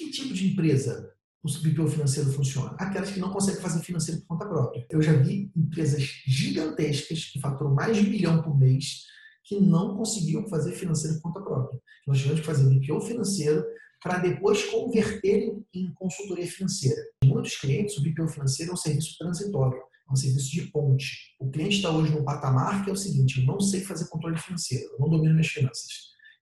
Que tipo de empresa o BPO financeiro funciona? Aquelas que não conseguem fazer financeiro por conta própria. Eu já vi empresas gigantescas que faturam mais de um milhão por mês que não conseguiam fazer financeiro por conta própria. Nós tivemos que fazer BPO financeiro para depois converterem em consultoria financeira. Muitos clientes, o BPO financeiro é um serviço transitório, é um serviço de ponte. O cliente está hoje num patamar que é o seguinte: eu não sei fazer controle financeiro, eu não domino minhas finanças,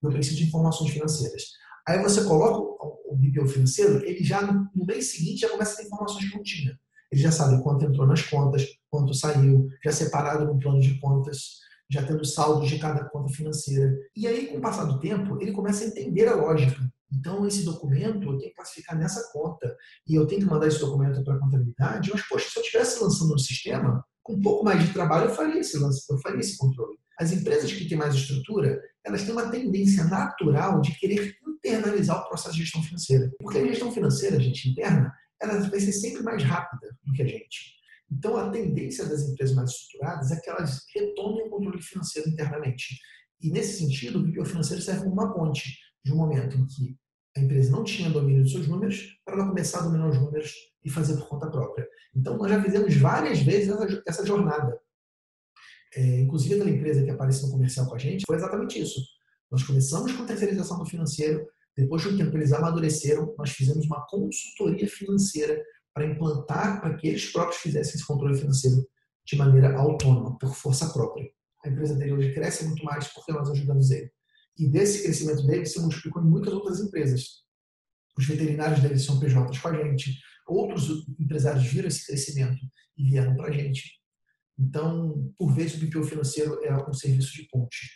eu preciso de informações financeiras. Aí você coloca o BPO financeiro, ele já no mês seguinte já começa a ter informações que não tinha. Ele já sabe quanto entrou nas contas, quanto saiu, já separado no plano de contas, já tendo saldos de cada conta financeira. E aí, com o passar do tempo, ele começa a entender a lógica. Então, esse documento eu tenho que classificar nessa conta e eu tenho que mandar esse documento para a contabilidade. Mas, poxa, se eu estivesse lançando no sistema, com um pouco mais de trabalho, eu faria esse, eu faria esse controle. As empresas que têm mais estrutura, elas têm uma tendência natural de querer internalizar o processo de gestão financeira. Porque a gestão financeira, gente, interna, ela vai ser sempre mais rápida do que a gente. Então, a tendência das empresas mais estruturadas é que elas retomem o controle financeiro internamente. E, nesse sentido, o BPO financeiro serve como uma ponte de um momento em que a empresa não tinha domínio dos seus números para ela começar a dominar os números e fazer por conta própria. Então, nós já fizemos várias vezes essa, essa jornada. É, inclusive, aquela empresa que apareceu no comercial com a gente, foi exatamente isso. Nós começamos com a terceirização do financeiro, depois de um tempo eles amadureceram, nós fizemos uma consultoria financeira para implantar, para que eles próprios fizessem esse controle financeiro de maneira autônoma, por força própria. A empresa dele hoje cresce muito mais porque nós ajudamos ele. E desse crescimento dele se multiplicou em muitas outras empresas. Os veterinários dele são PJs com a gente, outros empresários viram esse crescimento e vieram para a gente. Então, por vezes, o BPO financeiro é um serviço de ponte.